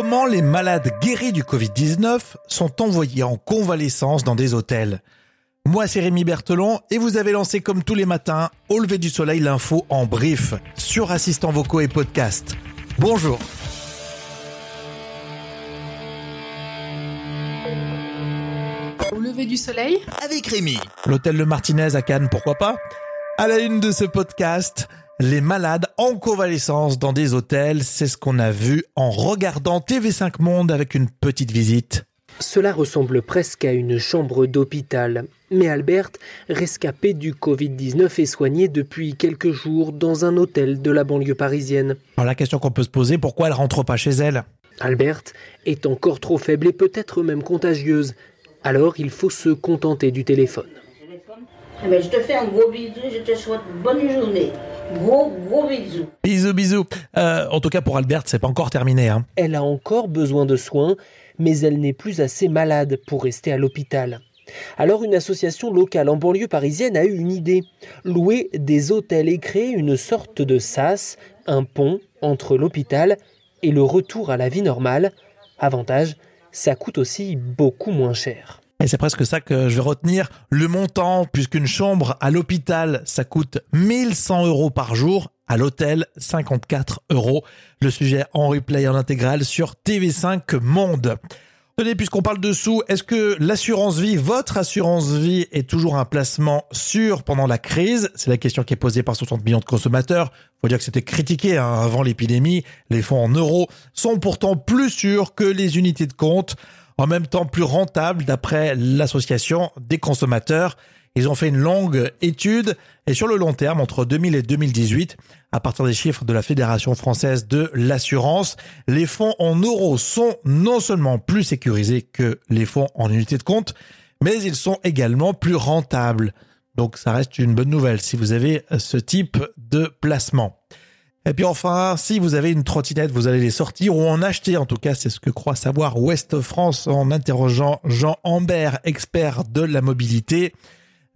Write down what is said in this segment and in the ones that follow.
Comment les malades guéris du Covid-19 sont envoyés en convalescence dans des hôtels? Moi, c'est Rémi Berthelon et vous avez lancé comme tous les matins, au lever du soleil, l'info en brief sur assistants vocaux et podcast. Bonjour. Au lever du soleil Avec Rémi. L'hôtel Le Martinez à Cannes, pourquoi pas? À la une de ce podcast, les malades en convalescence dans des hôtels, c'est ce qu'on a vu en regardant TV5 Monde avec une petite visite. Cela ressemble presque à une chambre d'hôpital. Mais Albert, rescapée du Covid-19, est soignée depuis quelques jours dans un hôtel de la banlieue parisienne. Alors la question qu'on peut se poser, pourquoi elle rentre pas chez elle? Albert est encore trop faible et peut-être même contagieuse. Alors il faut se contenter du téléphone. Eh ben, je te fais un gros bisou, je te souhaite bonne journée. Gros, gros bisous. Bisous, bisous. Euh, en tout cas, pour Albert, c'est pas encore terminé. Hein. Elle a encore besoin de soins, mais elle n'est plus assez malade pour rester à l'hôpital. Alors une association locale en banlieue parisienne a eu une idée. Louer des hôtels et créer une sorte de sas, un pont entre l'hôpital et le retour à la vie normale. Avantage, ça coûte aussi beaucoup moins cher. Et c'est presque ça que je vais retenir. Le montant, puisqu'une chambre à l'hôpital, ça coûte 1100 euros par jour. À l'hôtel, 54 euros. Le sujet en replay en intégral sur TV5 Monde. Tenez, puisqu'on parle de sous, est-ce que l'assurance vie, votre assurance vie, est toujours un placement sûr pendant la crise? C'est la question qui est posée par 60 millions de consommateurs. Faut dire que c'était critiqué hein, avant l'épidémie. Les fonds en euros sont pourtant plus sûrs que les unités de compte en même temps plus rentable d'après l'association des consommateurs. Ils ont fait une longue étude et sur le long terme, entre 2000 et 2018, à partir des chiffres de la Fédération française de l'assurance, les fonds en euros sont non seulement plus sécurisés que les fonds en unité de compte, mais ils sont également plus rentables. Donc ça reste une bonne nouvelle si vous avez ce type de placement. Et puis enfin, si vous avez une trottinette, vous allez les sortir ou en acheter. En tout cas, c'est ce que croit savoir Ouest France en interrogeant Jean Ambert, expert de la mobilité.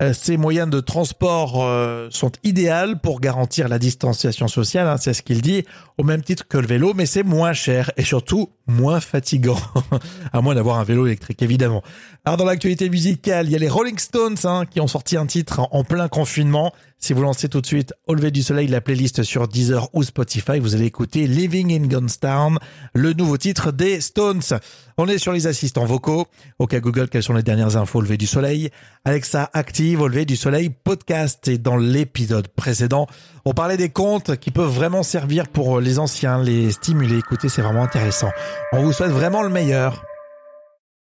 Euh, ces moyens de transport euh, sont idéaux pour garantir la distanciation sociale, hein, c'est ce qu'il dit, au même titre que le vélo, mais c'est moins cher et surtout moins fatigant, à moins d'avoir un vélo électrique évidemment. Alors dans l'actualité musicale, il y a les Rolling Stones hein, qui ont sorti un titre en plein confinement. Si vous lancez tout de suite au lever du soleil la playlist sur Deezer ou Spotify, vous allez écouter Living in Gunstown, le nouveau titre des Stones. On est sur les assistants vocaux. Au cas Google, quelles sont les dernières infos au lever du soleil? Alexa active au lever du soleil podcast. Et dans l'épisode précédent, on parlait des comptes qui peuvent vraiment servir pour les anciens, les stimuler. Écoutez, c'est vraiment intéressant. On vous souhaite vraiment le meilleur.